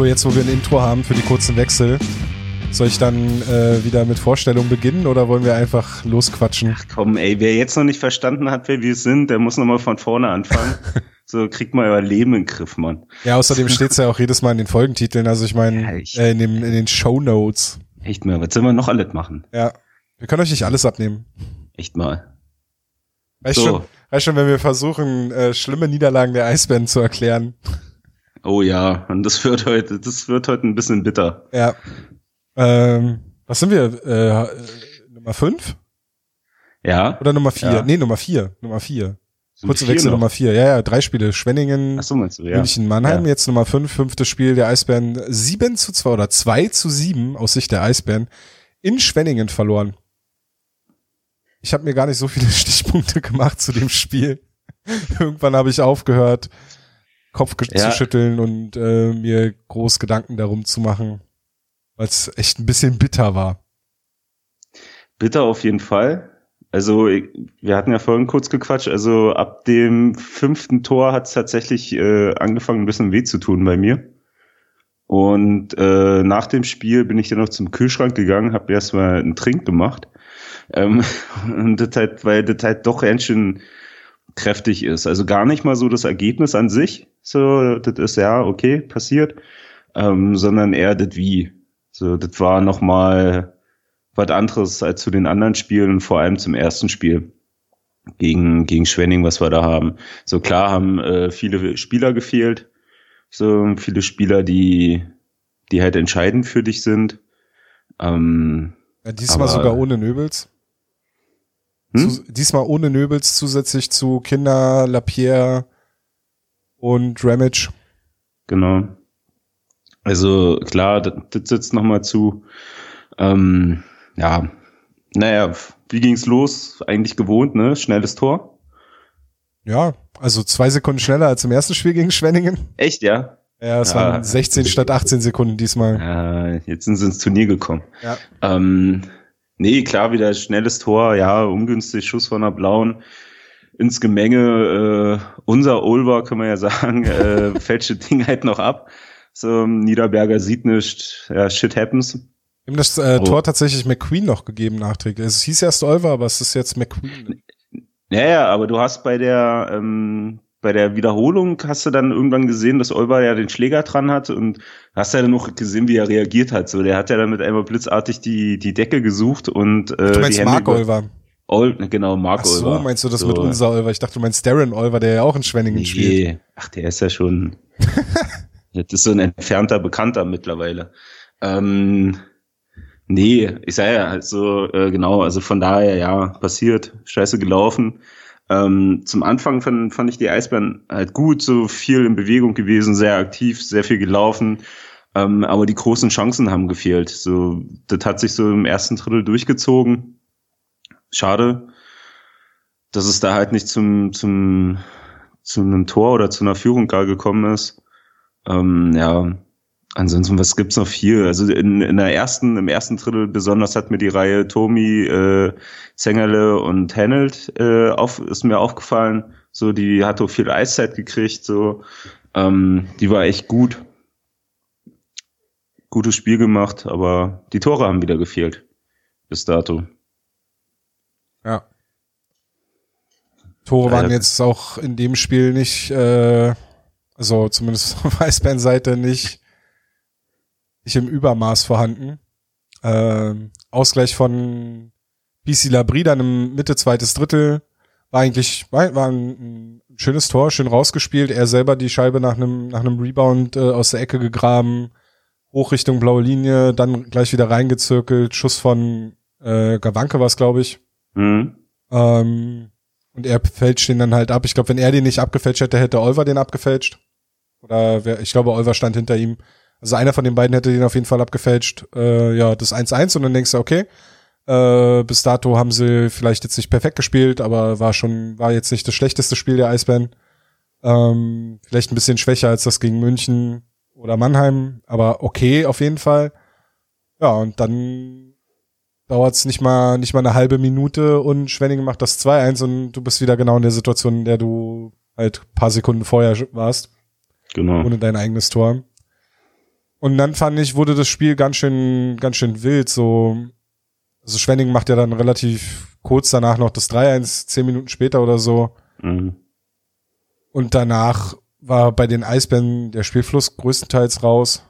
Flo, jetzt wo wir ein Intro haben für die kurzen Wechsel, soll ich dann äh, wieder mit Vorstellung beginnen oder wollen wir einfach losquatschen? Ach komm, ey, wer jetzt noch nicht verstanden hat, wer wir sind, der muss nochmal von vorne anfangen. so kriegt mal euer Leben in den Griff, Mann. Ja, außerdem steht's ja auch jedes Mal in den Folgentiteln, also ich meine, Ja, äh, in, dem, in den Show Notes. Echt mal, was sollen wir noch alles machen? Ja. Wir können euch nicht alles abnehmen. Echt mal. Reicht, So. schon, schon, wenn wir versuchen, äh, schlimme Niederlagen der Eisbären zu erklären. Oh ja, und das wird heute, das wird heute ein bisschen bitter. Ja. Ähm, was sind wir? Äh, Nummer fünf Ja? oder Nummer vier? Ja. Nee, Nummer vier. Nummer vier. Kurze Wechsel noch? Nummer vier. Ja, ja, drei Spiele. Schwenningen, so, du, ja. München, Mannheim. Ja. Jetzt Nummer fünf, fünftes Spiel der Eisbären. Sieben zu zwei oder zwei zu sieben aus Sicht der Eisbären in Schwenningen verloren. Ich habe mir gar nicht so viele Stichpunkte gemacht zu dem Spiel. Irgendwann habe ich aufgehört, Kopf Ja. zu schütteln und äh, mir groß Gedanken darum zu machen, weil es echt ein bisschen bitter war. Bitter auf jeden Fall. Also, ich- wir hatten ja vorhin kurz gequatscht, also ab dem fünften Tor hat es tatsächlich äh, angefangen, ein bisschen weh zu tun bei mir. Und äh, nach dem Spiel bin ich dann noch zum Kühlschrank gegangen, habe erstmal einen Trink gemacht. Ähm, und das halt, weil das halt doch ganz schön kräftig ist. Also gar nicht mal so das Ergebnis an sich, so, das ist ja, okay, passiert, ähm, sondern eher das Wie. So, das war nochmal was anderes als zu den anderen Spielen und vor allem zum ersten Spiel gegen, gegen Schwenning, was wir da haben. So klar haben äh, viele Spieler gefehlt, so viele Spieler, die, die halt entscheidend für dich sind. Ähm, Ja, diesmal Aber- sogar ohne Nöbels. Hm? Zu, diesmal ohne Nöbels zusätzlich zu Kinder, Lapierre und Ramage. Genau. Also klar, das, das sitzt nochmal zu. Ähm, ja, naja, wie ging's los? Eigentlich gewohnt, ne? Schnelles Tor. Ja, also zwei Sekunden schneller als im ersten Spiel gegen Schwenningen. Echt, ja? Ja, es Ja. waren 16 statt 18 Sekunden diesmal. Äh, jetzt sind sie ins Turnier gekommen. Ja. Ähm, nee, klar, wieder schnelles Tor, ja, ungünstig, Schuss von der Blauen. Ins Gemenge, äh, unser Ulver, können wir ja sagen, äh, fälscht das Ding halt noch ab. So, Niederberger sieht nicht, ja, shit happens. Haben das äh, Oh. Tor tatsächlich McQueen noch gegeben nachträglich. Es hieß erst Olver, aber es ist jetzt McQueen. Ja, ja, aber du hast bei der, ähm, bei der Wiederholung hast du dann irgendwann gesehen, dass Olver ja den Schläger dran hat und hast ja dann noch gesehen, wie er reagiert hat. So, der hat ja dann mit einmal blitzartig die, die Decke gesucht und äh, Du meinst die Hände Mark Olver. Ol, genau, Mark Ach so, Olver. meinst du das So. mit unser Olver? Ich dachte, du meinst Darren Olver, der ja auch in Schwenningen spielt. Nee, ach, der ist ja schon, das ist so ein entfernter Bekannter mittlerweile. Ähm, nee, ich sag ja, also, äh, genau, also von daher, ja, passiert, scheiße gelaufen. Ähm, zum Anfang fand, fand ich die Eisbären halt gut, so viel in Bewegung gewesen, sehr aktiv, sehr viel gelaufen. Ähm, aber die großen Chancen haben gefehlt. So, das hat sich so im ersten Drittel durchgezogen. Schade, dass es da halt nicht zum, zum, zu einem Tor oder zu einer Führung gar gekommen ist. Ähm, ja, ansonsten, was gibt's noch viel? Also in, in der ersten, im ersten Drittel besonders hat mir die Reihe Tomi, äh, Zengerle und Hennelt äh, auf, ist mir aufgefallen. So, die hat auch viel Eiszeit gekriegt, so. Ähm, die war echt gut. Gutes Spiel gemacht, aber die Tore haben wieder gefehlt. Bis dato. Ja. Tore waren jetzt auch in dem Spiel nicht, äh, also zumindest auf Eisbären-Seite nicht, nicht im Übermaß vorhanden. Ähm, Ausgleich von BC Labrie dann im Mitte zweites Drittel war eigentlich war, war ein, ein schönes Tor, schön rausgespielt. Er selber die Scheibe nach einem nach einem Rebound äh, aus der Ecke gegraben, hoch Richtung blaue Linie, dann gleich wieder reingezirkelt, Schuss von äh, Gawanke war es, glaube ich. Mhm. Ähm, und er fälscht den dann halt ab. Ich glaube, wenn er den nicht abgefälscht hätte, hätte Olver den abgefälscht. Oder wer, ich glaube, Olver stand hinter ihm. Also einer von den beiden hätte den auf jeden Fall abgefälscht. Äh, ja, das 1-1 und dann denkst du, okay, äh, bis dato haben sie vielleicht jetzt nicht perfekt gespielt, aber war schon, war jetzt nicht das schlechteste Spiel der Eisbären. Ähm, vielleicht ein bisschen schwächer als das gegen München oder Mannheim, aber okay auf jeden Fall. Ja, und dann dauert's nicht mal nicht mal eine halbe Minute und Schwenningen macht das 2-1 und du bist wieder genau in der Situation, in der du halt paar Sekunden vorher warst, Genau. ohne dein eigenes Tor. Und dann fand ich, wurde das Spiel ganz schön, ganz schön wild. So, also Schwenning macht ja dann relativ kurz danach noch das 3-1, zehn Minuten später oder so. Mhm. Und danach war bei den Eisbären der Spielfluss größtenteils raus.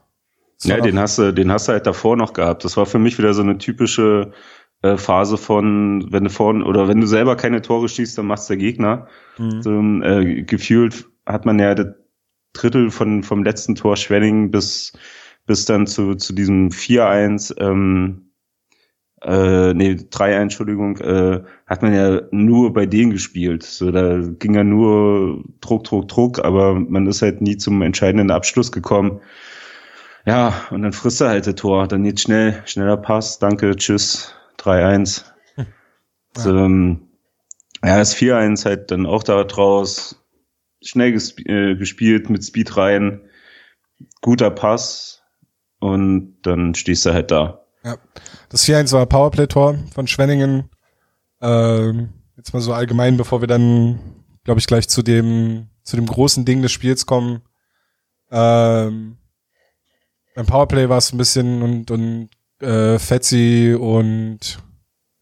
Ja, den hast du, den hast du halt davor noch gehabt. Das war für mich wieder so eine typische äh, Phase von, wenn du vorne oder wenn du selber keine Tore schießt, dann macht's der Gegner. Mhm. So, äh, gefühlt hat man ja das Drittel von vom letzten Tor Schwenning bis bis dann zu zu diesem 4-1 ähm, äh, nee, 3 Entschuldigung, äh, hat man ja nur bei denen gespielt. So, da ging ja nur Druck, Druck, Druck, aber man ist halt nie zum entscheidenden Abschluss gekommen. Ja, und dann frisst er halt das Tor. Dann jetzt schnell, schneller Pass, danke, tschüss, 3-1. Hm. Ja. So, ähm, ja, das 4-1 halt dann auch da draus. Schnell gesp äh, gespielt mit Speed rein. Guter Pass. Und dann stehst du halt da. Ja. Das 4-1 war Powerplay-Tor von Schwenningen. Ähm, jetzt mal so allgemein, bevor wir dann, glaube ich, gleich zu dem, zu dem großen Ding des Spiels kommen. Ähm, beim Powerplay war es ein bisschen und, und äh, Fetzi und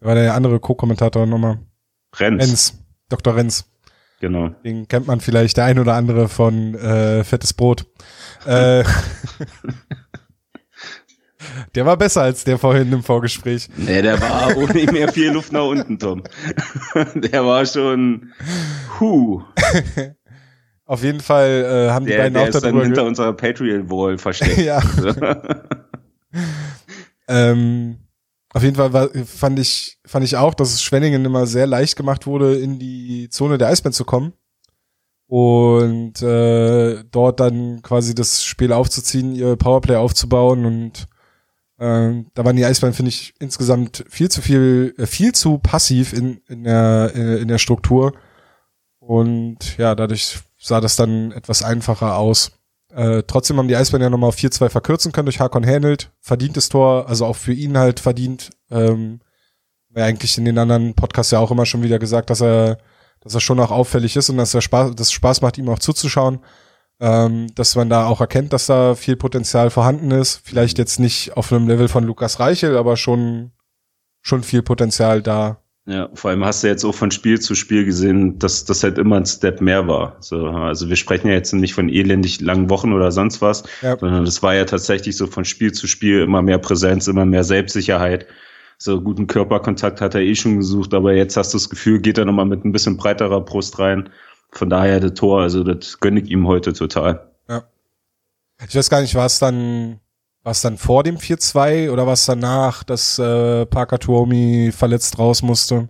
war der andere Co-Kommentator nochmal? Renz. Renz. Dr. Renz. Genau. Den kennt man vielleicht der ein oder andere von äh, Fettes Brot. äh, Der war besser als der vorhin im Vorgespräch. Nee, der war ohne mehr viel Luft nach unten, Tom. Der war schon, hu. Auf jeden Fall äh, haben der, die beiden der auch ist dann hinter unserer Patreon-Wall versteckt. ja. ähm, auf jeden Fall war, fand ich fand ich auch, dass es Schwenningen immer sehr leicht gemacht wurde, in die Zone der Eisbären zu kommen und äh, dort dann quasi das Spiel aufzuziehen, ihr Powerplay aufzubauen und ähm, da waren die Eisbären, finde ich, insgesamt viel zu viel, äh, viel zu passiv in, in, der, in, in der Struktur. Und ja, dadurch sah das dann etwas einfacher aus. Äh, trotzdem haben die Eisbären ja nochmal auf 4-2 verkürzen können durch Hakon Hänelt. Verdientes Tor, also auch für ihn halt verdient. Ähm, ja eigentlich in den anderen Podcasts ja auch immer schon wieder gesagt, dass er, dass er schon auch auffällig ist und dass er Spaß, dass Spaß macht, ihm auch zuzuschauen ähm, dass man da auch erkennt, dass da viel Potenzial vorhanden ist. Vielleicht jetzt nicht auf einem Level von Lukas Reichel, aber schon, schon viel Potenzial da. Ja, vor allem hast du jetzt auch von Spiel zu Spiel gesehen, dass das halt immer ein Step mehr war. So, also wir sprechen ja jetzt nicht von elendig langen Wochen oder sonst was, ja. sondern das war ja tatsächlich so von Spiel zu Spiel immer mehr Präsenz, immer mehr Selbstsicherheit. So guten Körperkontakt hat er eh schon gesucht, aber jetzt hast du das Gefühl, geht er nochmal mit ein bisschen breiterer Brust rein von daher das Tor, also das gönne ich ihm heute total. Ja. Ich weiß gar nicht, war es dann, war es dann vor dem 4-2 oder war es danach, dass äh, Parker Tuomi verletzt raus musste?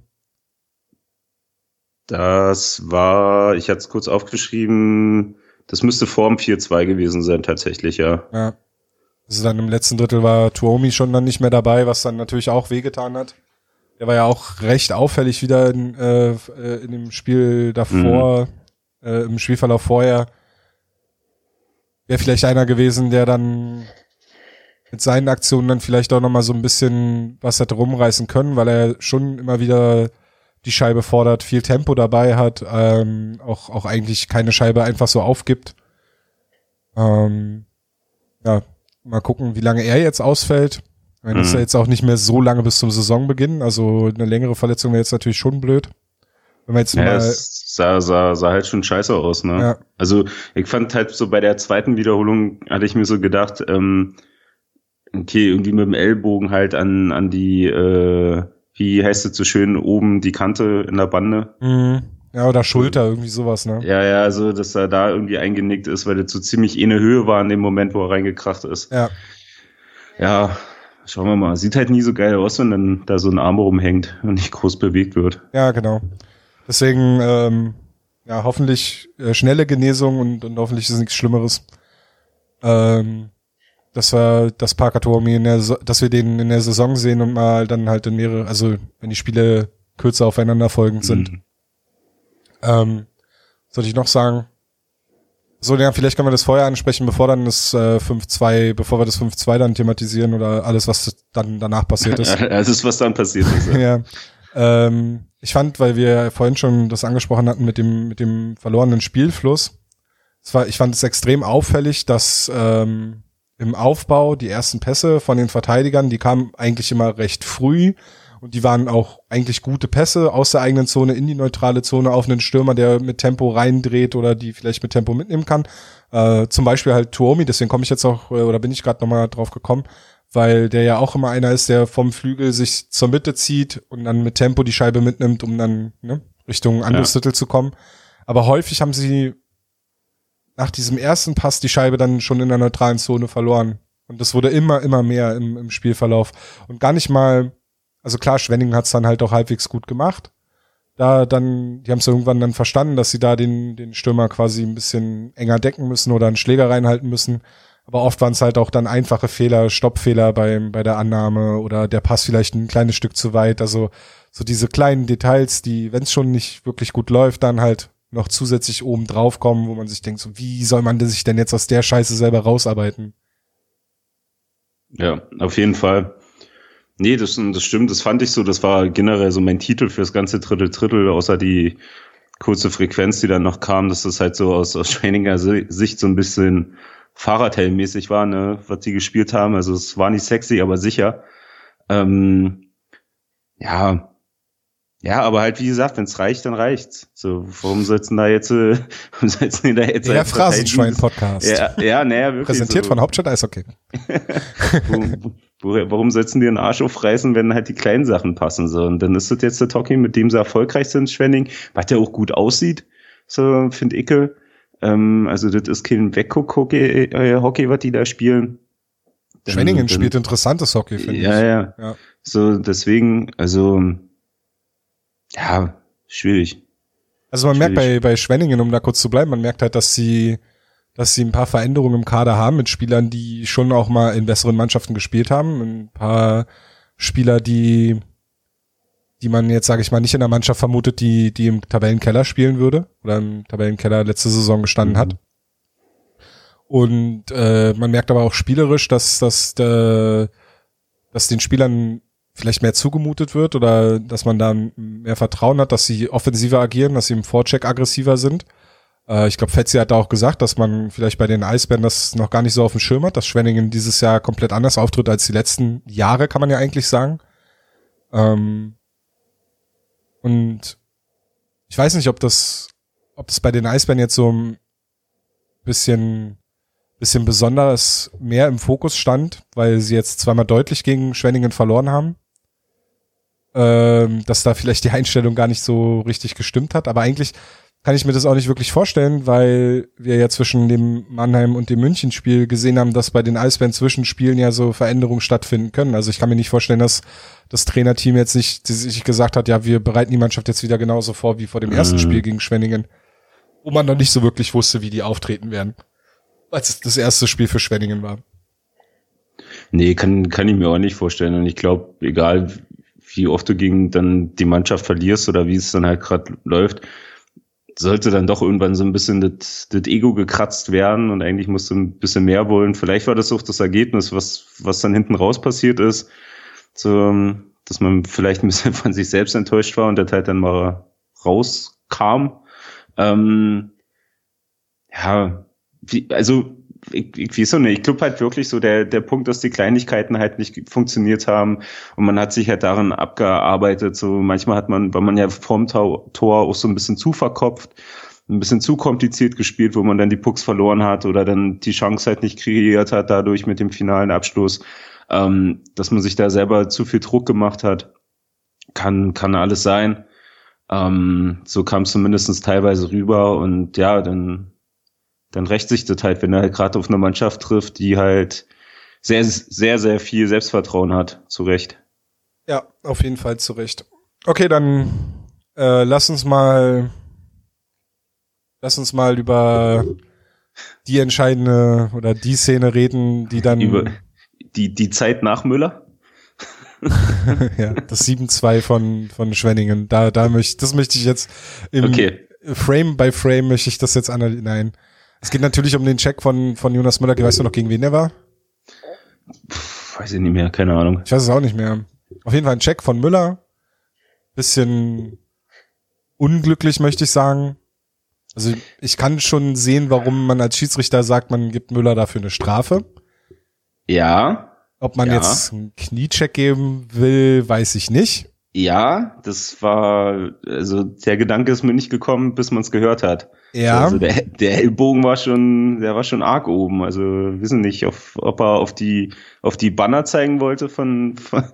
Das war, ich hatte es kurz aufgeschrieben, das müsste vor dem 4-2 gewesen sein, tatsächlich, ja. Ja. Also dann im letzten Drittel war Tuomi schon dann nicht mehr dabei, was dann natürlich auch wehgetan hat. Der war ja auch recht auffällig wieder in, äh, in dem Spiel davor, mhm. äh, im Spielverlauf vorher. Wäre vielleicht einer gewesen, der dann mit seinen Aktionen dann vielleicht auch nochmal so ein bisschen was hätte rumreißen können, weil er schon immer wieder die Scheibe fordert, viel Tempo dabei hat, ähm, auch, auch eigentlich keine Scheibe einfach so aufgibt. Ähm, ja, mal gucken, wie lange er jetzt ausfällt. Ich meine, das ist ja mhm. jetzt auch nicht mehr so lange bis zum Saisonbeginn. Also eine längere Verletzung wäre jetzt natürlich schon blöd. Wenn wir jetzt ja, mal es sah, sah, sah halt schon scheiße aus, ne? Ja. Also ich fand halt so bei der zweiten Wiederholung hatte ich mir so gedacht, ähm, okay, irgendwie mit dem Ellbogen halt an, an die, äh, wie heißt es so schön, oben die Kante in der Bande. Mhm. Ja, oder Schulter, irgendwie sowas, ne? Ja, ja, also, dass er da irgendwie eingenickt ist, weil er so ziemlich eh eine Höhe war in dem Moment, wo er reingekracht ist. Ja. Ja, Schauen wir mal. Sieht halt nie so geil aus, wenn dann da so ein Arm rumhängt und nicht groß bewegt wird. Ja, genau. Deswegen, ähm, ja, hoffentlich äh, schnelle Genesung und, und hoffentlich ist nichts Schlimmeres. Ähm, dass wir das Parkatomi in der, dass wir den in der Saison sehen und mal dann halt in mehrere, also wenn die Spiele kürzer aufeinander folgend sind. Mhm. Ähm, sollte ich noch sagen? So, ja, vielleicht können wir das vorher ansprechen, bevor dann das äh, 5-2, bevor wir das 5-2 dann thematisieren oder alles, was dann danach passiert ist. alles, was dann passiert ist. Ja. ja. Ähm, ich fand, weil wir vorhin schon das angesprochen hatten mit dem, mit dem verlorenen Spielfluss, es war, ich fand es extrem auffällig, dass ähm, im Aufbau, die ersten Pässe von den Verteidigern, die kamen eigentlich immer recht früh und die waren auch eigentlich gute Pässe aus der eigenen Zone in die neutrale Zone auf einen Stürmer, der mit Tempo reindreht oder die vielleicht mit Tempo mitnehmen kann. Äh, zum Beispiel halt Tuomi, deswegen komme ich jetzt auch, äh, oder bin ich gerade nochmal drauf gekommen, weil der ja auch immer einer ist, der vom Flügel sich zur Mitte zieht und dann mit Tempo die Scheibe mitnimmt, um dann ne, Richtung anderes ja. zu kommen. Aber häufig haben sie nach diesem ersten Pass die Scheibe dann schon in der neutralen Zone verloren. Und das wurde immer, immer mehr im, im Spielverlauf. Und gar nicht mal, also klar, Schwenning hat es dann halt auch halbwegs gut gemacht. Da dann, die haben es irgendwann dann verstanden, dass sie da den, den Stürmer quasi ein bisschen enger decken müssen oder einen Schläger reinhalten müssen. Aber oft waren es halt auch dann einfache Fehler, Stoppfehler beim, bei der Annahme oder der Pass vielleicht ein kleines Stück zu weit. Also so diese kleinen Details, die, wenn es schon nicht wirklich gut läuft, dann halt noch zusätzlich oben drauf kommen, wo man sich denkt, so wie soll man sich denn jetzt aus der Scheiße selber rausarbeiten? Ja, auf jeden Fall. Nee, das, das stimmt, das fand ich so, das war generell so mein Titel fürs ganze Drittel Drittel, außer die kurze Frequenz, die dann noch kam, dass das halt so aus, aus Schwenninger Sicht so ein bisschen Fahrradhelmmäßig war, ne, was sie gespielt haben. Also es war nicht sexy, aber sicher. Ähm, ja, ja, aber halt, wie gesagt, wenn es reicht, dann reicht's. So, warum soll's denn da jetzt, äh, warum soll's denn da jetzt Der Phrasenschwein-Podcast. Ja, ja, naja, wirklich. Präsentiert so. von Hauptstadt Eishockey. warum sollst du dir einen Arsch aufreißen, wenn halt die kleinen Sachen passen, so? Und dann ist das jetzt der Talking, mit dem sie erfolgreich sind, Schwenning, was der auch gut aussieht, so, find ich. Ähm, also, das ist kein Wegguck-Hockey, äh, Hockey, was die da spielen. Schwenningen spielt interessantes Hockey, finde ja, ich. Ja, ja. So, deswegen, also, ja, schwierig. Also man schwierig. merkt bei, bei Schwenningen, um da kurz zu bleiben, man merkt halt, dass sie, dass sie ein paar Veränderungen im Kader haben mit Spielern, die schon auch mal in besseren Mannschaften gespielt haben. Ein paar Spieler, die, die man jetzt, sage ich mal, nicht in der Mannschaft vermutet, die, die im Tabellenkeller spielen würde oder im Tabellenkeller letzte Saison gestanden mhm. hat. Und äh, man merkt aber auch spielerisch, dass, dass, äh, dass den Spielern vielleicht mehr zugemutet wird oder dass man da mehr Vertrauen hat, dass sie offensiver agieren, dass sie im Vorcheck aggressiver sind. Äh, ich glaube, Fetzi hat da auch gesagt, dass man vielleicht bei den Eisbären das noch gar nicht so auf dem Schirm hat, dass Schwenningen dieses Jahr komplett anders auftritt als die letzten Jahre, kann man ja eigentlich sagen. Ähm und ich weiß nicht, ob das, ob das bei den Eisbären jetzt so ein bisschen bisschen besonders mehr im Fokus stand, weil sie jetzt zweimal deutlich gegen Schwenningen verloren haben ähm, dass da vielleicht die Einstellung gar nicht so richtig gestimmt hat. Aber eigentlich kann ich mir das auch nicht wirklich vorstellen, weil wir ja zwischen dem Mannheim und dem Münchenspiel gesehen haben, dass bei den Eisbären zwischen Spielen ja so Veränderungen stattfinden können. Also ich kann mir nicht vorstellen, dass das Trainerteam jetzt nicht sich gesagt hat, ja, wir bereiten die Mannschaft jetzt wieder genauso vor wie vor dem ersten mhm. Spiel gegen Schwenningen, wo man noch nicht so wirklich wusste, wie die auftreten werden, als es das erste Spiel für Schwenningen war. Nee, kann, kann ich mir auch nicht vorstellen. Und ich glaube, egal wie oft du gegen dann die Mannschaft verlierst oder wie es dann halt gerade läuft, sollte dann doch irgendwann so ein bisschen das, das Ego gekratzt werden und eigentlich musst du ein bisschen mehr wollen. Vielleicht war das auch das Ergebnis, was, was dann hinten raus passiert ist, so, dass man vielleicht ein bisschen von sich selbst enttäuscht war und der Teil dann mal rauskam. Ähm, ja, wie, also ich, ich weiß auch nicht, ich glaube halt wirklich so der, der Punkt, dass die Kleinigkeiten halt nicht funktioniert haben und man hat sich halt darin abgearbeitet. So manchmal hat man, weil man ja vorm Tor, Tor auch so ein bisschen zu verkopft, ein bisschen zu kompliziert gespielt, wo man dann die Pucks verloren hat oder dann die Chance halt nicht kreiert hat dadurch mit dem finalen Abschluss, ähm, dass man sich da selber zu viel Druck gemacht hat. Kann, kann alles sein. Ähm, so kam es zumindest teilweise rüber und ja, dann dann rächt sich das halt, wenn er halt gerade auf eine Mannschaft trifft, die halt sehr, sehr, sehr viel Selbstvertrauen hat, zu Recht. Ja, auf jeden Fall zu Recht. Okay, dann äh, lass uns mal lass uns mal über die entscheidende oder die Szene reden, die dann über die die Zeit nach Müller. ja, das 7-2 von von Schwenningen. Da da möchte das möchte ich jetzt im okay. Frame by Frame möchte ich das jetzt analysieren. Nein. Es geht natürlich um den Check von, von Jonas Müller. Weißt du noch, gegen wen der war? Puh, weiß ich nicht mehr, keine Ahnung. Ich weiß es auch nicht mehr. Auf jeden Fall ein Check von Müller. Bisschen unglücklich, möchte ich sagen. Also ich kann schon sehen, warum man als Schiedsrichter sagt, man gibt Müller dafür eine Strafe. Ja. Ob man Ja. jetzt einen Kniecheck geben will, weiß ich nicht. Ja, das war, also der Gedanke ist mir nicht gekommen, bis man es gehört hat. Ja. Also der, der Ellbogen war schon, der war schon arg oben. Also wir wissen nicht, auf, ob er auf die, auf die Banner zeigen wollte von, von,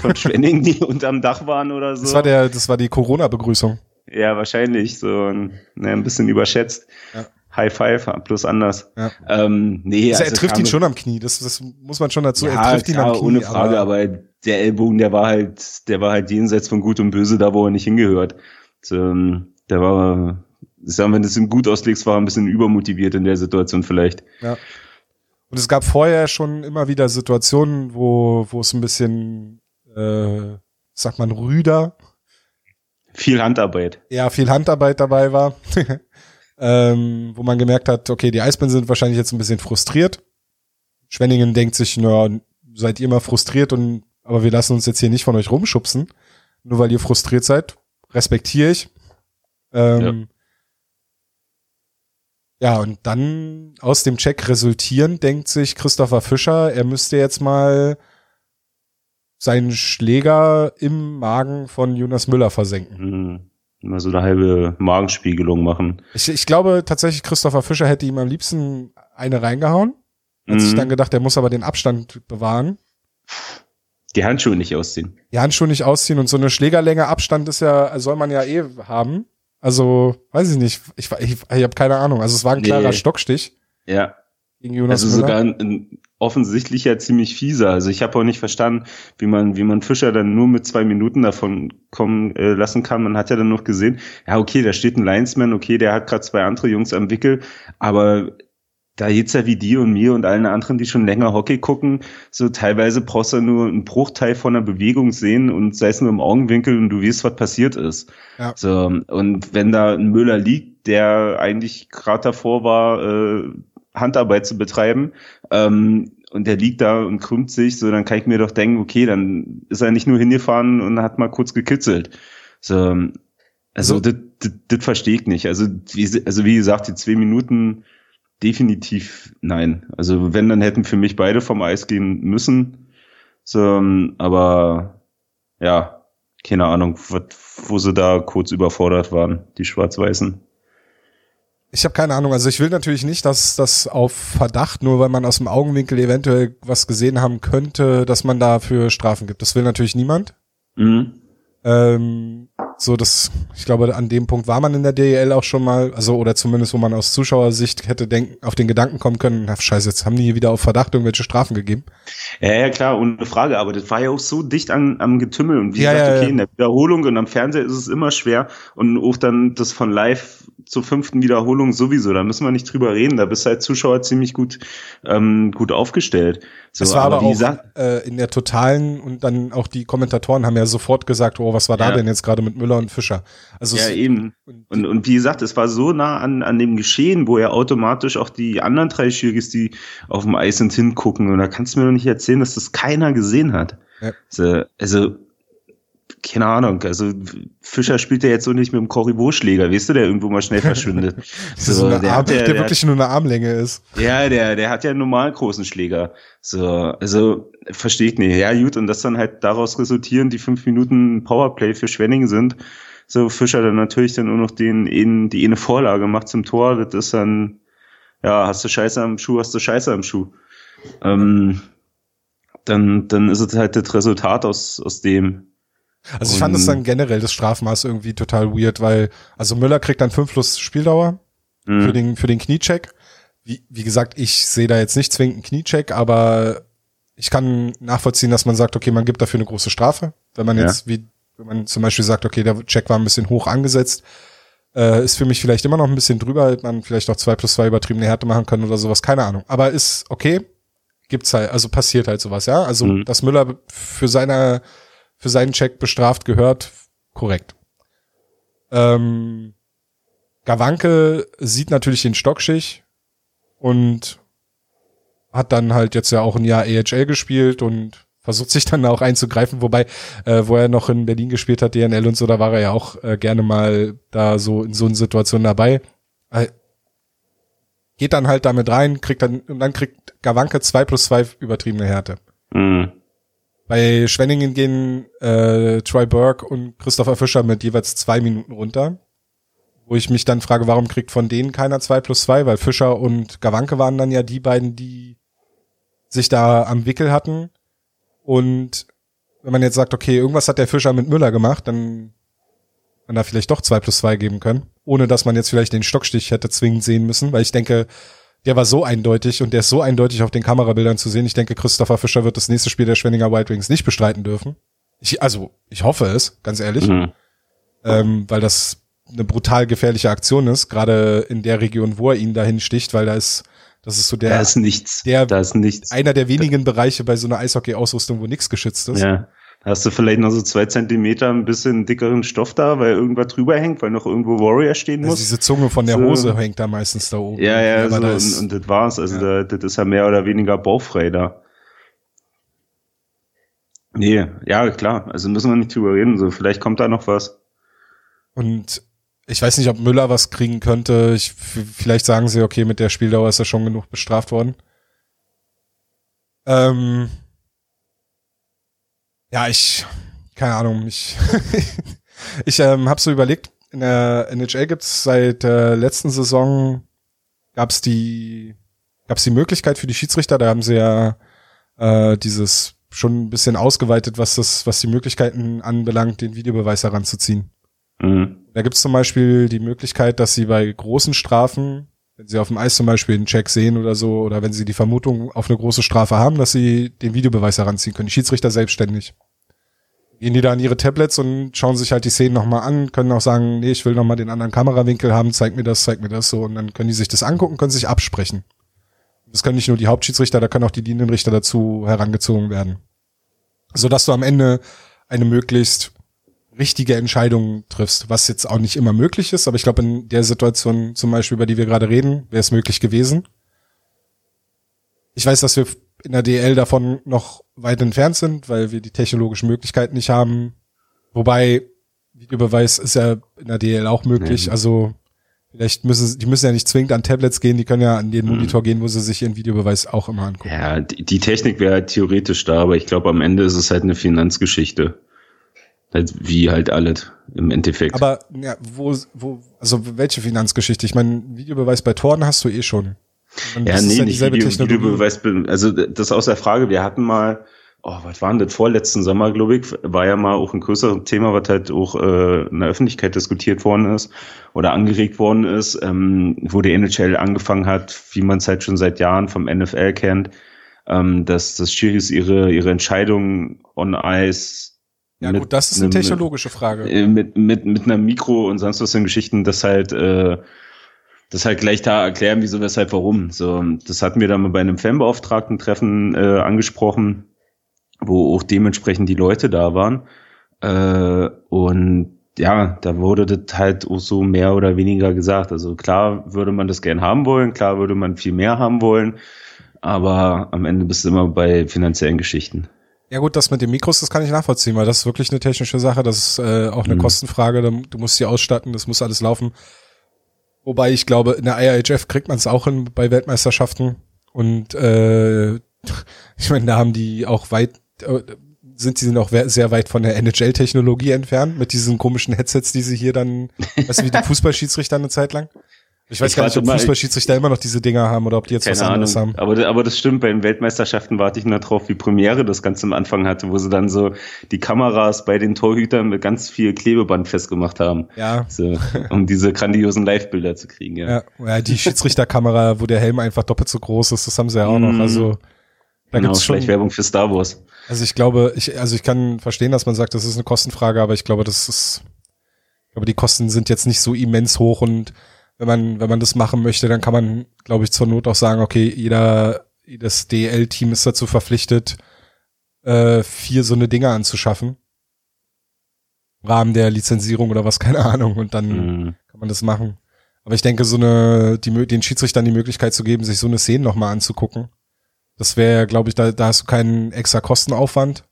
von Schwenning, die unterm Dach waren oder so. Das war der, das war die Corona-Begrüßung. Ja, wahrscheinlich. So ein, ne, ein bisschen überschätzt. Ja. High Five, plus anders. Ja. Ähm, nee, Also, also er trifft ihn schon am Knie. Das, das muss man schon dazu. Ja, er trifft ihn klar, am Knie. ohne Frage, aber, der Ellbogen, der war halt, der war halt jenseits von Gut und Böse, da wo er nicht hingehört. So, ähm, der war, ich sag, wenn du es ihm gut auslegst, war er ein bisschen übermotiviert in der Situation vielleicht. Ja. Und es gab vorher schon immer wieder Situationen, wo, wo es ein bisschen, äh, sagt man, rüder, Viel Handarbeit. ja, viel Handarbeit dabei war. ähm, wo man gemerkt hat, okay, die Eisbären sind wahrscheinlich jetzt ein bisschen frustriert. Schwenningen denkt sich, na, seid ihr mal frustriert und, aber wir lassen uns jetzt hier nicht von euch rumschubsen. Nur weil ihr frustriert seid. Respektiere ich. Ähm, ja. und dann aus dem Check resultieren, denkt sich Christopher Fischer, er müsste jetzt mal seinen Schläger im Magen von Jonas Müller versenken. Hm, Mal so eine halbe Magenspiegelung machen. Ich, ich glaube tatsächlich, Christopher Fischer hätte ihm am liebsten eine reingehauen. Hat sich Mhm. dann gedacht, er muss aber den Abstand bewahren. Die Handschuhe nicht ausziehen. Die Handschuhe nicht ausziehen und so eine Schlägerlänge Abstand ist ja, soll man ja eh haben. Also, weiß ich nicht. Ich, ich, ich habe keine Ahnung. Also es war ein Nee. klarer Stockstich Ja, also sogar ein, ein offensichtlicher ziemlich fieser. Also ich habe auch nicht verstanden, wie man, wie man Fischer dann nur mit zwei Minuten davon kommen äh, lassen kann. Man hat ja dann noch gesehen, ja okay, da steht ein Linesman, okay, der hat gerade zwei andere Jungs am Wickel, aber da geht's ja wie die und mir und allen anderen, die schon länger Hockey gucken, so teilweise brauchst du nur einen Bruchteil von einer Bewegung sehen und sei es nur im Augenwinkel und du weißt, was passiert ist. Ja. So, und wenn da ein Müller liegt, der eigentlich gerade davor war, äh, Handarbeit zu betreiben, ähm, und der liegt da und krümmt sich, so, dann kann ich mir doch denken, okay, dann ist er nicht nur hingefahren und hat mal kurz gekitzelt. So, also, Also- das, das, das verstehe ich nicht. Also, wie, also wie gesagt, die zwei Minuten definitiv nein. Also wenn, dann hätten für mich beide vom Eis gehen müssen. So, aber ja, keine Ahnung, wo sie da kurz überfordert waren, die Schwarz-Weißen. Ich habe keine Ahnung. Also ich will natürlich nicht, dass das auf Verdacht, nur weil man aus dem Augenwinkel eventuell was gesehen haben könnte, dass man dafür Strafen gibt. Das will natürlich niemand. Mhm. Ähm, so, das, ich glaube, an dem Punkt war man in der DEL auch schon mal, also oder zumindest, wo man aus Zuschauersicht hätte denken, auf den Gedanken kommen können, ach scheiße, jetzt haben die hier wieder auf Verdacht irgendwelche Strafen gegeben. Ja, ja, klar, ohne Frage, aber das war ja auch so dicht an, am Getümmel und wie Ja, gesagt, ja, okay, ja. in der Wiederholung und am Fernseher ist es immer schwer und auch dann das von live zur fünften Wiederholung sowieso, da müssen wir nicht drüber reden, da bist du als Zuschauer ziemlich gut, ähm, gut aufgestellt. So, es war aber, wie auch gesagt, äh, in der totalen und dann auch die Kommentatoren haben ja sofort gesagt, oh, was war da denn jetzt gerade mit Müller und Fischer? Also ja, eben. und Und, wie gesagt, es war so nah an, an dem Geschehen, wo ja automatisch auch die anderen drei Schirgis, die auf dem Eis sind, hingucken. Und da kannst du mir doch nicht erzählen, dass das keiner gesehen hat. Ja. Also, also, keine Ahnung, also Fischer spielt ja jetzt so nicht mit dem Corriveau-Schläger, weißt du, der irgendwo mal schnell verschwindet. ist so eine Arm, hat ja- der, der wirklich nur eine Armlänge ist. ja, der, der hat ja einen normal großen Schläger. So, also verstehe ich nicht. Ja, gut, und das dann halt daraus resultieren, die fünf Minuten Powerplay für Schwenning sind. So Fischer dann natürlich dann nur noch den, in, die eine Vorlage macht zum Tor. Das ist dann, ja, hast du Scheiße am Schuh, hast du Scheiße am Schuh. Ähm, dann, dann ist es halt das Resultat aus, aus dem. Also ich fand das Und- dann generell das Strafmaß irgendwie total weird, weil, also Müller kriegt dann fünf plus Spieldauer für Mhm. den, für den Kniecheck. Wie, wie gesagt, ich sehe da jetzt nicht zwingend einen Kniecheck, aber ich kann nachvollziehen, dass man sagt, okay, man gibt dafür eine große Strafe. Wenn man Ja. jetzt, wie, wenn man zum Beispiel sagt, okay, der Check war ein bisschen hoch angesetzt, äh, ist für mich vielleicht immer noch ein bisschen drüber, hätte man vielleicht auch zwei plus zwei übertriebene Härte machen können oder sowas, keine Ahnung. Aber ist okay, gibt's halt, also passiert halt sowas, ja. Also, Mhm. dass Müller für seine, für seinen Check bestraft gehört, korrekt. Ähm, Gawanke sieht natürlich den Stockschicht und hat dann halt jetzt ja auch ein Jahr AHL gespielt und versucht sich dann auch einzugreifen, wobei, äh, wo er noch in Berlin gespielt hat, DNL und so, da war er ja auch äh, gerne mal da so in so einer Situation dabei. Äh, geht dann halt damit rein, kriegt dann, und dann kriegt Gawanke zwei plus zwei übertriebene Härte. Mhm. Bei Schwenningen gehen äh, Troy Burke und Christopher Fischer mit jeweils zwei Minuten runter. Wo ich mich dann frage, warum kriegt von denen keiner zwei plus zwei? Weil Fischer und Gawanke waren dann ja die beiden, die sich da am Wickel hatten. Und wenn man jetzt sagt, okay, irgendwas hat der Fischer mit Müller gemacht, dann man da vielleicht doch zwei plus zwei geben können, ohne dass man jetzt vielleicht den Stockstich hätte zwingend sehen müssen, weil ich denke, der war so eindeutig und der ist so eindeutig auf den Kamerabildern zu sehen. Ich denke, Christopher Fischer wird das nächste Spiel der Schwenninger White Wings nicht bestreiten dürfen. Ich, also, ich hoffe es, ganz ehrlich, mhm. ähm, weil das eine brutal gefährliche Aktion ist, gerade in der Region, wo er ihn dahin sticht, weil da ist, das ist so der, da ist nichts, der, da ist nichts. einer der wenigen Bereiche bei so einer Eishockey-Ausrüstung, wo nichts geschützt ist. Ja. Hast du vielleicht noch so zwei Zentimeter ein bisschen dickeren Stoff da, weil irgendwas drüber hängt, weil noch irgendwo Warrior stehen muss? Also diese Zunge von der so. Hose hängt da meistens da oben. Ja, ja, so, das, und, und, das war's. Also ja. da, das ist ja mehr oder weniger baufrei da. Nee, ja, klar. Also müssen wir nicht drüber reden. So, vielleicht kommt da noch was. Und ich weiß nicht, ob Müller was kriegen könnte. Ich, vielleicht sagen sie, okay, mit der Spieldauer ist er schon genug bestraft worden. Ähm, ja, ich, keine Ahnung, ich, ich ähm, habe so überlegt, in der NHL gibt's seit äh, letzten Saison gab's die, gab's die Möglichkeit für die Schiedsrichter, da haben sie ja äh, dieses schon ein bisschen ausgeweitet, was das, was die Möglichkeiten anbelangt, den Videobeweis heranzuziehen. Mhm. Da gibt's zum Beispiel die Möglichkeit, dass sie bei großen Strafen, wenn sie auf dem Eis zum Beispiel einen Check sehen oder so, oder wenn sie die Vermutung auf eine große Strafe haben, dass sie den Videobeweis heranziehen können. Die Schiedsrichter selbstständig. Gehen die da an ihre Tablets und schauen sich halt die Szenen nochmal an, können auch sagen, nee, ich will nochmal den anderen Kamerawinkel haben, zeig mir das, zeig mir das so. Und dann können die sich das angucken, können sich absprechen. Das können nicht nur die Hauptschiedsrichter, da können auch die Linienrichter dazu herangezogen werden. Sodass du am Ende eine möglichst richtige Entscheidung triffst, was jetzt auch nicht immer möglich ist, aber ich glaube, in der Situation zum Beispiel, über die wir gerade reden, wäre es möglich gewesen. Ich weiß, dass wir in der DL davon noch weit entfernt sind, weil wir die technologischen Möglichkeiten nicht haben. Wobei Videobeweis ist ja in der DL auch möglich. Mhm. Also vielleicht müssen die müssen ja nicht zwingend an Tablets gehen, die können ja an den mhm. Monitor gehen, wo sie sich ihren Videobeweis auch immer angucken. Ja, die, die Technik wäre halt theoretisch da, aber ich glaube, am Ende ist es halt eine Finanzgeschichte. Halt wie halt alles im Endeffekt. Aber ja, wo, wo, also welche Finanzgeschichte? Ich meine, Videobeweis bei Toren hast du eh schon. Und ja, nee, ja nicht Video, Videobeweis. Also das ist aus der Frage, wir hatten mal, oh, was war denn das vorletzten Sommer, glaube ich, war ja mal auch ein größeres Thema, was halt auch äh, in der Öffentlichkeit diskutiert worden ist oder angeregt worden ist, ähm, wo die NHL angefangen hat, wie man es halt schon seit Jahren vom NFL kennt, ähm, dass das Schiris ihre ihre Entscheidungen on Ice ja mit, gut, das ist eine technologische Frage. Äh, mit, mit, mit einer Mikro und sonst was in Geschichten, das halt, äh, das halt gleich da erklären, wieso, weshalb, warum. So, das hatten wir dann mal bei einem Fanbeauftragten-Treffen äh, angesprochen, wo auch dementsprechend die Leute da waren. Äh, und ja, da wurde das halt auch so mehr oder weniger gesagt. Also klar würde man das gern haben wollen, klar würde man viel mehr haben wollen, aber am Ende bist du immer bei finanziellen Geschichten. Ja gut, das mit den Mikros, das kann ich nachvollziehen, weil das ist wirklich eine technische Sache, das ist äh, auch eine mhm. Kostenfrage, du musst sie ausstatten, das muss alles laufen. Wobei ich glaube, in der IIHF kriegt man es auch hin bei Weltmeisterschaften und äh, ich meine, da haben die auch weit, äh, sind sie noch sehr weit von der NHL-Technologie entfernt mit diesen komischen Headsets, die sie hier dann, weißt du, wie die Fußballschiedsrichter eine Zeit lang? Ich weiß ich gar nicht, ob Fußballschiedsrichter immer noch diese Dinger haben oder ob die jetzt was anderes Ahnung. haben. Aber, aber das stimmt, bei den Weltmeisterschaften warte ich nur drauf, wie Premiere das Ganze am Anfang hatte, wo sie dann so die Kameras bei den Torhütern mit ganz viel Klebeband festgemacht haben. Ja. So, um diese grandiosen Live-Bilder zu kriegen, ja. ja. Ja, die Schiedsrichterkamera, wo der Helm einfach doppelt so groß ist, das haben sie ja auch noch. Mhm. Also da genau, gibt's schon Werbung für Star Wars. Also ich glaube, ich, also ich kann verstehen, dass man sagt, das ist eine Kostenfrage, aber ich glaube, das ist, ich glaube, die Kosten sind jetzt nicht so immens hoch und wenn man, wenn man das machen möchte, dann kann man, glaube ich, zur Not auch sagen, okay, jeder, jedes DL-Team ist dazu verpflichtet, äh, vier so eine Dinger anzuschaffen. Im Rahmen der Lizenzierung oder was, keine Ahnung. Und dann mhm. kann man das machen. Aber ich denke, so eine, die, den Schiedsrichtern die Möglichkeit zu geben, sich so eine Szene nochmal anzugucken. Das wäre, glaube ich, da, da hast du keinen extra Kostenaufwand.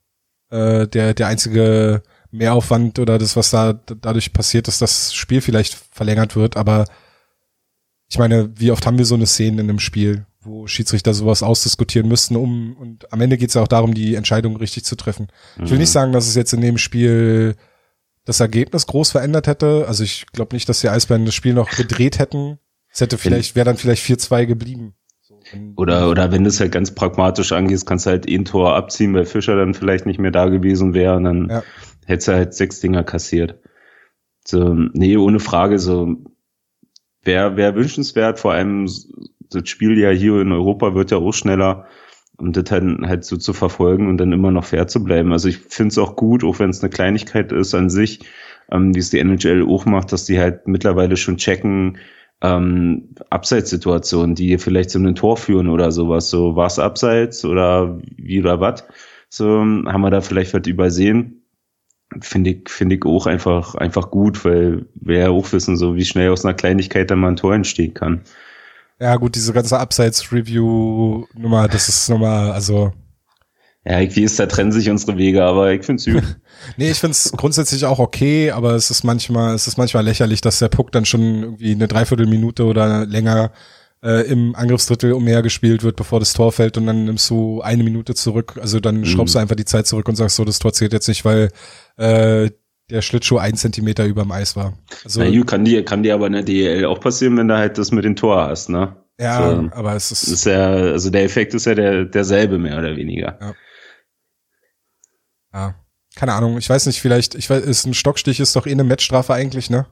Äh, der, der einzige Mehraufwand oder das, was da dadurch passiert, ist, dass das Spiel vielleicht verlängert wird, aber ich meine, wie oft haben wir so eine Szene in einem Spiel, wo Schiedsrichter sowas ausdiskutieren müssten, um, und am Ende geht es ja auch darum, die Entscheidung richtig zu treffen. Mhm. Ich will nicht mhm. sagen, dass es jetzt in dem Spiel das Ergebnis groß verändert hätte. Also ich glaube nicht, dass die Eisbären das Spiel noch gedreht hätten. Es hätte vielleicht, wäre dann vielleicht 4-2 geblieben. Oder, oder wenn du es halt ganz pragmatisch angehst, kannst du halt ein Tor abziehen, weil Fischer dann vielleicht nicht mehr da gewesen wäre und dann ja. hättest du halt sechs Dinger kassiert. So, nee, ohne Frage, so, wäre wär wünschenswert, vor allem das Spiel ja hier in Europa wird ja auch schneller, um das halt, halt so zu verfolgen und dann immer noch fair zu bleiben. Also ich finde es auch gut, auch wenn es eine Kleinigkeit ist an sich, ähm, wie es die NHL auch macht, dass die halt mittlerweile schon checken, ähm, Abseitssituationen, die vielleicht zu einem Tor führen oder sowas. So, war es abseits oder wie oder was? So, haben wir da vielleicht was übersehen. Finde ich, finde ich auch einfach, einfach gut, weil wir ja auch wissen, so wie schnell aus einer Kleinigkeit dann mal ein Tor entstehen kann. Ja, gut, diese ganze Abseits-Review-Nummer, das ist nochmal, also ja, irgendwie ist, da trennen sich unsere Wege, aber ich finde es gut. nee, ich finde es grundsätzlich auch okay, aber es ist manchmal, es ist manchmal lächerlich, dass der Puck dann schon irgendwie eine Dreiviertelminute oder länger äh, im Angriffsdrittel umhergespielt wird, bevor das Tor fällt und dann nimmst du eine Minute zurück. Also dann mhm. schraubst du einfach die Zeit zurück und sagst so, das Tor zählt jetzt nicht, weil äh, der Schlittschuh ein Zentimeter über dem Eis war. Also, Na, kann dir, kann dir aber in der DL auch passieren, wenn du halt das mit dem Tor hast, ne? Ja, so, aber es ist, ist ja, also der Effekt ist ja der, derselbe mehr oder weniger. Ja ja, keine Ahnung, ich weiß nicht, vielleicht, ich weiß, ist ein Stockstich ist doch eh eine Matchstrafe eigentlich, ne?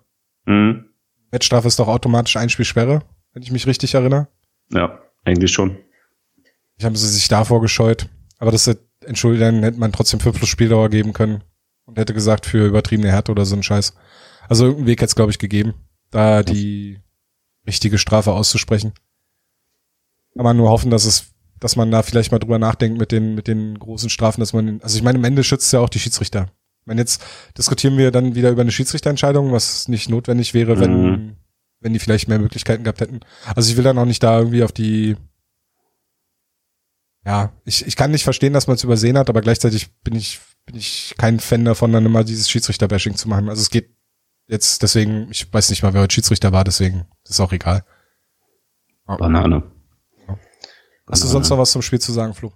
Mhm. Matchstrafe ist doch automatisch Einspielsperre, wenn ich mich richtig erinnere. Ja, eigentlich schon. Ich habe sie sich davor gescheut. Aber das entschuldigen, dann hätte man trotzdem 5 plus Spieldauer geben können und hätte gesagt für übertriebene Härte oder so ein Scheiß. Also irgendeinen Weg hätte es, glaube ich, gegeben, da die richtige Strafe auszusprechen. Kann man nur hoffen, dass es dass man da vielleicht mal drüber nachdenkt mit den, mit den großen Strafen, dass man, also ich meine, am Ende schützt ja auch die Schiedsrichter. Wenn jetzt diskutieren wir dann wieder über eine Schiedsrichterentscheidung, was nicht notwendig wäre, wenn, mhm. Wenn die vielleicht mehr Möglichkeiten gehabt hätten. Also ich will dann auch nicht da irgendwie auf die, ja, ich, ich kann nicht verstehen, dass man es übersehen hat, aber gleichzeitig bin ich, bin ich kein Fan davon, dann immer dieses Schiedsrichter-Bashing zu machen. Also es geht jetzt deswegen, ich weiß nicht mal, wer heute Schiedsrichter war, deswegen ist auch egal. Banane. Hast du sonst noch was zum Spiel zu sagen, Flo?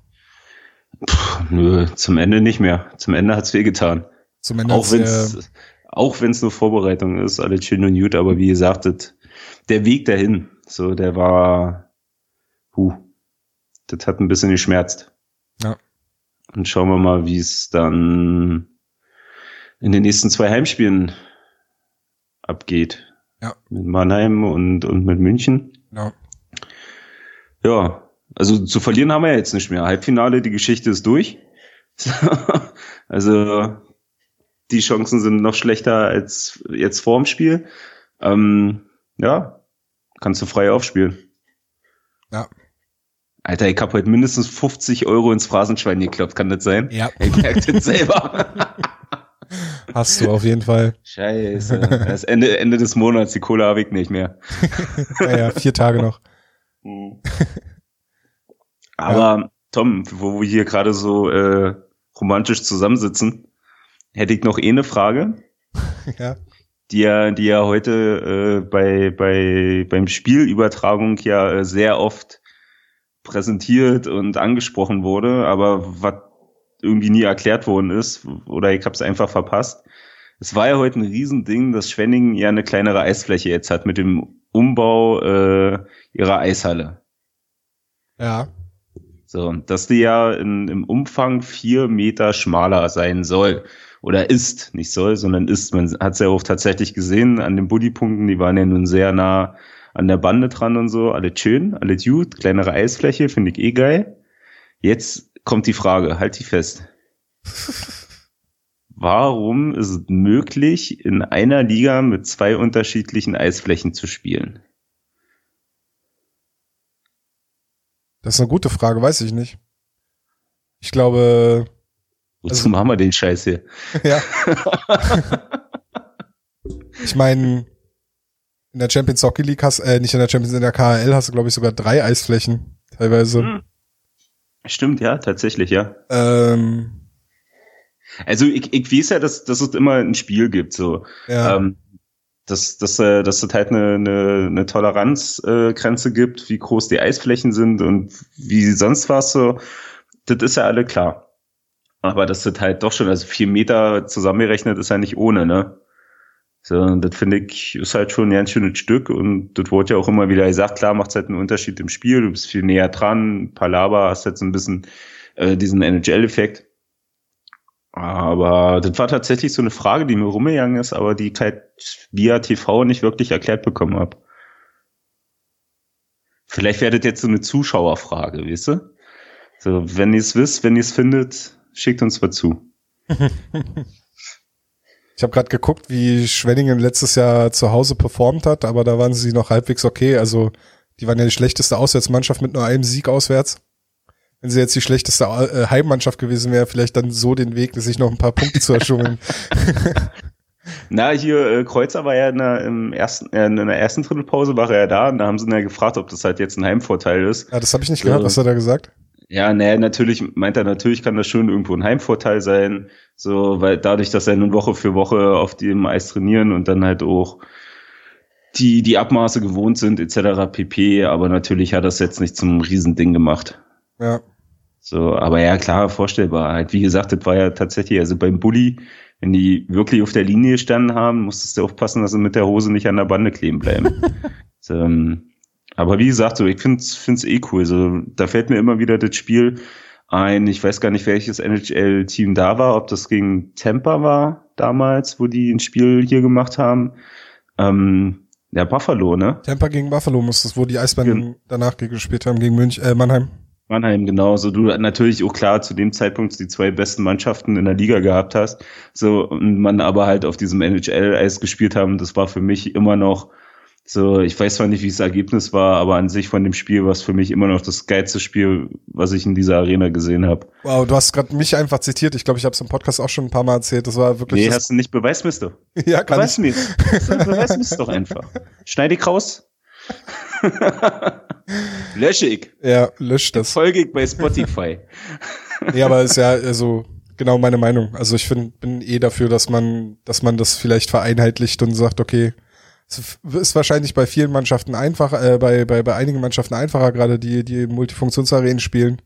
Puh, nö, zum Ende nicht mehr. Zum Ende hat's wehgetan. Zum Ende auch wenn's, äh, auch wenn's nur Vorbereitung ist, alles schön und gut, aber wie gesagt, das, der Weg dahin, so, der war, huh, das hat ein bisschen geschmerzt. Ja. Und schauen wir mal, wie es dann in den nächsten zwei Heimspielen abgeht. Ja. Mit Mannheim und, und mit München. Ja. Ja, also zu verlieren haben wir ja jetzt nicht mehr. Halbfinale, die Geschichte ist durch. also die Chancen sind noch schlechter als jetzt vorm Spiel. Ähm, ja, kannst du frei aufspielen. Ja. Alter, ich hab heute mindestens 50 Euro ins Phrasenschwein gekloppt, kann das sein? Ja. Ich merke das selber. Hast du auf jeden Fall. Scheiße. Das Ende, Ende des Monats, die Kohle habe ich nicht mehr. ja, ja, vier Tage noch. Mhm. Aber ja. Tom, wo wir hier gerade so äh, romantisch zusammensitzen, hätte ich noch eh eine Frage. ja. Die ja, die ja heute äh, bei, bei, beim Spielübertragung ja äh, sehr oft präsentiert und angesprochen wurde, aber was irgendwie nie erklärt worden ist, oder ich habe es einfach verpasst. Es war ja heute ein Riesending, dass Schwenningen ja eine kleinere Eisfläche jetzt hat mit dem Umbau äh, ihrer Eishalle. Ja. So, dass die ja in, im Umfang vier Meter schmaler sein soll. Oder ist, nicht soll, sondern ist. Man hat es ja auch tatsächlich gesehen an den Buddypunkten, die waren ja nun sehr nah an der Bande dran und so. Alles schön, alles gut, kleinere Eisfläche, finde ich eh geil. Jetzt kommt die Frage, halt die fest. Warum ist es möglich, in einer Liga mit zwei unterschiedlichen Eisflächen zu spielen? Das ist eine gute Frage, weiß ich nicht. Ich glaube. Wozu also, machen wir den Scheiß hier? ja. ich meine, in der Champions Hockey League hast, äh, nicht in der Champions, in der KHL hast du, glaube ich, sogar drei Eisflächen, teilweise. Hm. Stimmt, ja, tatsächlich, ja. Ähm, also ich, ich weiß ja, dass, dass es immer ein Spiel gibt, so. Ja. Ähm, dass, dass, äh, dass es halt eine, eine, eine Toleranzgrenze äh, gibt, wie groß die Eisflächen sind und wie sonst was so, das ist ja alle klar. Aber das sind halt doch schon, also vier Meter zusammengerechnet ist ja nicht ohne, ne? So, das finde ich, ist halt schon ein ganz schönes Stück und das wurde ja auch immer wieder gesagt, klar macht es halt einen Unterschied im Spiel, du bist viel näher dran, Palaba hast jetzt ein bisschen äh, diesen NHL-Effekt. Aber das war tatsächlich so eine Frage, die mir rumgegangen ist, aber die ich halt via TV nicht wirklich erklärt bekommen habe. Vielleicht werdet jetzt so eine Zuschauerfrage, weißt du? So, wenn ihr es wisst, wenn ihr es findet, schickt uns was zu. Ich habe gerade geguckt, wie Schwenningen letztes Jahr zu Hause performt hat, aber da waren sie noch halbwegs okay. Also die waren ja die schlechteste Auswärtsmannschaft mit nur einem Sieg auswärts. Wenn sie jetzt die schlechteste äh, Heimmannschaft gewesen wäre, vielleicht dann so den Weg, sich noch ein paar Punkte zu erschummeln. Na, hier äh, Kreuzer war ja in der, im ersten, äh, in der ersten Drittelpause war er ja da und da haben sie ihn ja gefragt, ob das halt jetzt ein Heimvorteil ist. Ja, das habe ich nicht gehört, was hat er gesagt? Ja, nee, natürlich meint er, natürlich kann das schon irgendwo ein Heimvorteil sein, so, weil dadurch, dass er nun Woche für Woche auf dem Eis trainieren und dann halt auch die, die Abmaße gewohnt sind, etc. pp. Aber natürlich hat das jetzt nicht zum Riesending gemacht. Ja. So, aber ja, klar, vorstellbar. Halt, wie gesagt, das war ja tatsächlich, also beim Bully, wenn die wirklich auf der Linie gestanden haben, musstest du aufpassen, dass sie mit der Hose nicht an der Bande kleben bleiben. so, ähm, aber wie gesagt, so, ich finde es eh cool. So, da fällt mir immer wieder das Spiel ein, ich weiß gar nicht, welches NHL-Team da war, ob das gegen Tampa war damals, wo die ein Spiel hier gemacht haben. Ähm, ja, Buffalo, ne? Tampa gegen Buffalo muss das, wo die Eisbären Gen danach gespielt haben, gegen München, äh, Mannheim. Mannheim, genau. So du natürlich auch klar zu dem Zeitpunkt die zwei besten Mannschaften in der Liga gehabt hast. So, und man aber halt auf diesem NHL-Eis gespielt haben, das war für mich immer noch so, ich weiß zwar nicht, wie das Ergebnis war, aber an sich von dem Spiel war es für mich immer noch das geilste Spiel, was ich in dieser Arena gesehen habe. Wow, du hast gerade mich einfach zitiert. Ich glaube, ich habe es im Podcast auch schon ein paar Mal erzählt. Das war wirklich. Nee, hast du nicht. Beweis mir doch. ja, kann Beweis mir. Beweis mir doch einfach. Schneide ich raus. lösche ich. Ja, lösch das. Folge ich bei Spotify. nee, aber ist ja also genau meine Meinung. Also ich find, bin eh dafür, dass man, dass man das vielleicht vereinheitlicht und sagt, okay, es ist wahrscheinlich bei vielen Mannschaften einfacher, äh, bei, bei, bei einigen Mannschaften einfacher, gerade die, die Multifunktionsarenen spielen,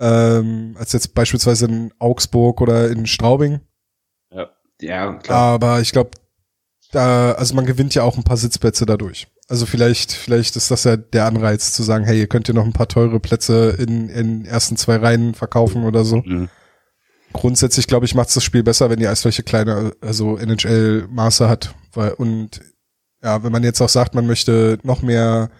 ähm, als jetzt beispielsweise in Augsburg oder in Straubing. Ja, ja klar. Aber ich glaube, da, also man gewinnt ja auch ein paar Sitzplätze dadurch. Also vielleicht, vielleicht ist das ja der Anreiz zu sagen, hey, ihr könnt ihr noch ein paar teure Plätze in, in ersten zwei Reihen verkaufen oder so. Mhm. Grundsätzlich, glaube ich, macht das Spiel besser, wenn die Eisfläche kleine, also NHL-Maße hat. Weil, und ja, wenn man jetzt auch sagt, man möchte noch mehr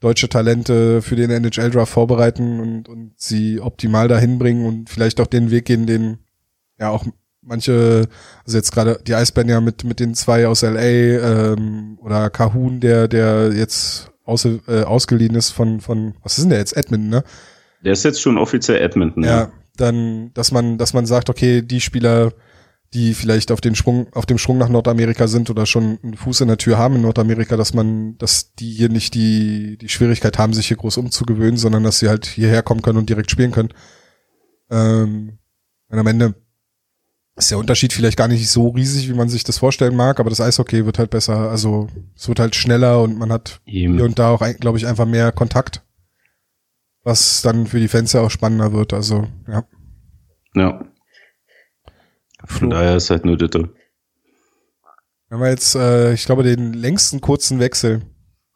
deutsche Talente für den NHL-Draft vorbereiten und, und sie optimal dahin bringen und vielleicht auch den Weg gehen, den ja auch manche, also jetzt gerade die Eisbären ja mit, mit den zwei aus LA ähm, oder Kahun, der, der jetzt aus, äh, ausgeliehen ist von, von, was ist denn der jetzt? Edmonton, ne? Der ist jetzt schon offiziell Edmonton, ja. Ja, dann, dass man, dass man sagt, okay, die Spieler die vielleicht auf den Sprung, auf dem Sprung nach Nordamerika sind oder schon einen Fuß in der Tür haben in Nordamerika, dass man, dass die hier nicht die, die Schwierigkeit haben, sich hier groß umzugewöhnen, sondern dass sie halt hierher kommen können und direkt spielen können. Ähm, und am Ende ist der Unterschied vielleicht gar nicht so riesig, wie man sich das vorstellen mag, aber das Eishockey wird halt besser, also es wird halt schneller und man hat Eben. hier und da auch, glaube ich, einfach mehr Kontakt, was dann für die Fans ja auch spannender wird, also, ja. Ja. Von daher ist halt nur Ditte. Wir haben jetzt, äh, ich glaube, den längsten kurzen Wechsel.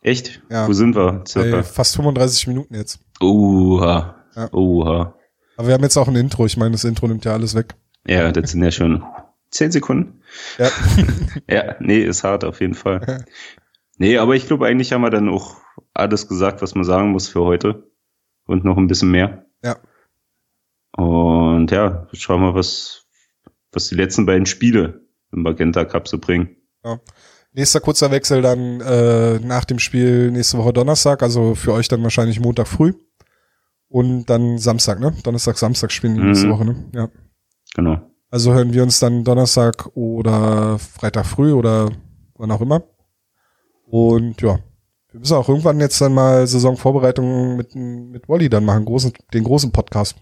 Echt? Ja. Wo sind wir? Circa? fast 35 Minuten jetzt. Oha. Ja. Oha. Aber wir haben jetzt auch ein Intro. Ich meine, das Intro nimmt ja alles weg. Ja, das sind ja schon 10 Sekunden. Ja. ja, nee, ist hart auf jeden Fall. Nee, aber ich glaube, eigentlich haben wir dann auch alles gesagt, was man sagen muss für heute. Und noch ein bisschen mehr. Ja. Und ja, schauen wir, was, was die letzten beiden Spiele im Magenta Cup so bringen. Ja. Nächster kurzer Wechsel dann äh, nach dem Spiel nächste Woche Donnerstag, also für euch dann wahrscheinlich Montag früh. Und dann Samstag, ne? Donnerstag, Samstag spielen die mhm. nächste Woche, ne? Ja. Genau. Also hören wir uns dann Donnerstag oder Freitag früh oder wann auch immer. Und ja, wir müssen auch irgendwann jetzt dann mal Saisonvorbereitungen mit, mit Wally dann machen, großen, den großen Podcast.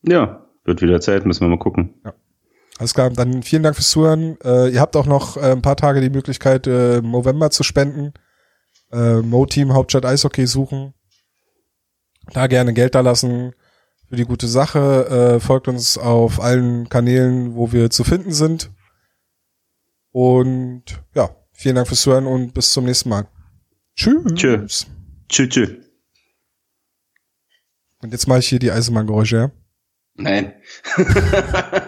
Ja, wird wieder Zeit, müssen wir mal gucken. Ja. Alles klar, dann vielen Dank fürs Zuhören. Äh, ihr habt auch noch äh, ein paar Tage die Möglichkeit, äh, November zu spenden. Äh, Mo-Team Hauptstadt Eishockey suchen. Da gerne Geld da lassen für die gute Sache. Äh, folgt uns auf allen Kanälen, wo wir zu finden sind. Und ja, vielen Dank fürs Zuhören und bis zum nächsten Mal. Tschüss. Tschüss. Tschüss. Tschüss. Und jetzt mache ich hier die Eisenbahngeräusche, ja? Nein.